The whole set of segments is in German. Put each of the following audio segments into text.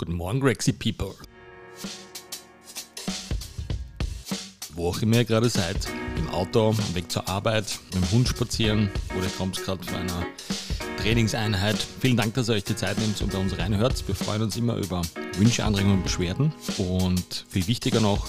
Guten Morgen, Grexy People. Wo auch immer ihr gerade seid, im Auto, am Weg zur Arbeit, mit dem Hund spazieren oder kommt gerade von einer Trainingseinheit. Vielen Dank, dass ihr euch die Zeit nehmt und bei uns reinhört. Wir freuen uns immer über Wünsche, Anregungen und Beschwerden. Und viel wichtiger noch,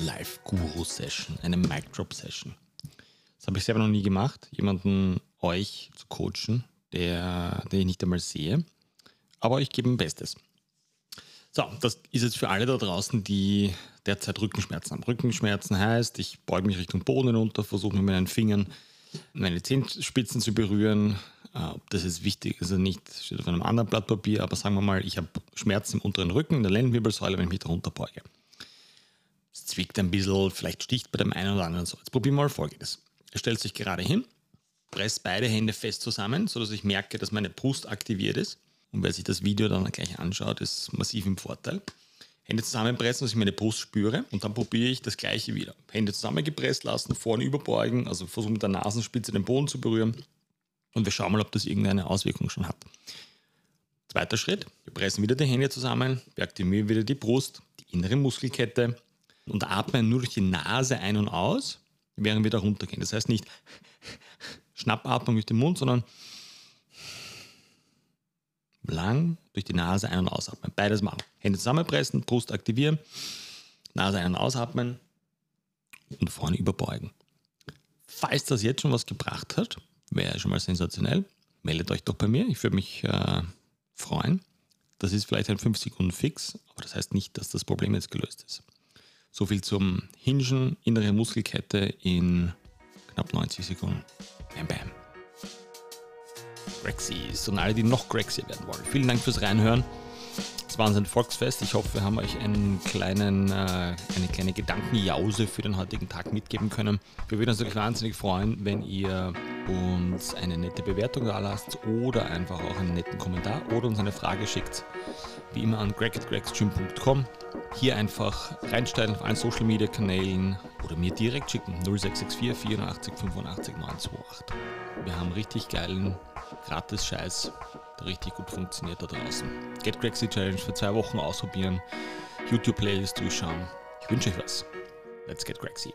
Live-Guru-Session, eine Mic-Drop-Session. Das habe ich selber noch nie gemacht, jemanden euch zu coachen, der, den ich nicht einmal sehe. Aber ich gebe mein Bestes. So, das ist jetzt für alle da draußen, die derzeit Rückenschmerzen haben. Rückenschmerzen heißt, ich beuge mich Richtung Boden runter, versuche mit meinen Fingern meine Zehenspitzen zu berühren. Äh, ob das jetzt wichtig ist oder nicht, steht auf einem anderen Blatt Papier, aber sagen wir mal, ich habe Schmerzen im unteren Rücken, in der Lendenwirbelsäule, wenn ich mich darunter beuge es zwickt ein bisschen, vielleicht sticht bei dem einen oder anderen so. Jetzt probieren wir mal folgendes. Er stellt sich gerade hin, presst beide Hände fest zusammen, sodass ich merke, dass meine Brust aktiviert ist. Und wer sich das Video dann gleich anschaut, ist massiv im Vorteil. Hände zusammenpressen, dass ich meine Brust spüre und dann probiere ich das gleiche wieder. Hände zusammengepresst lassen, vorne überbeugen, also versuche mit der Nasenspitze den Boden zu berühren und wir schauen mal, ob das irgendeine Auswirkung schon hat. Zweiter Schritt, wir pressen wieder die Hände zusammen, wir aktivieren wieder die Brust, die innere Muskelkette, und atmen nur durch die Nase ein und aus, während wir da runtergehen. Das heißt nicht Schnappatmung durch den Mund, sondern lang durch die Nase ein- und ausatmen. Beides machen. Hände zusammenpressen, Brust aktivieren, Nase ein- und ausatmen und vorne überbeugen. Falls das jetzt schon was gebracht hat, wäre schon mal sensationell. Meldet euch doch bei mir, ich würde mich äh, freuen. Das ist vielleicht ein 5 Sekunden Fix, aber das heißt nicht, dass das Problem jetzt gelöst ist. So viel zum Hingen, innere Muskelkette in knapp 90 Sekunden. Bam, bam. Grexies und alle, die noch Grexier werden wollen. Vielen Dank fürs Reinhören. Es war ein Volksfest. Ich hoffe, wir haben euch einen kleinen, äh, eine kleine Gedankenjause für den heutigen Tag mitgeben können. Wir würden uns natürlich wahnsinnig freuen, wenn ihr uns eine nette Bewertung da lasst oder einfach auch einen netten Kommentar oder uns eine Frage schickt. Wie immer an greg.gregsgym.com. Hier einfach reinstellen auf allen Social Media Kanälen oder mir direkt schicken 0664 84 85 928. Wir haben richtig geilen Gratis-Scheiß, der richtig gut funktioniert da draußen. Get Grexy Challenge für zwei Wochen ausprobieren, YouTube-Playlist durchschauen. Ich wünsche euch was. Let's get Grexy.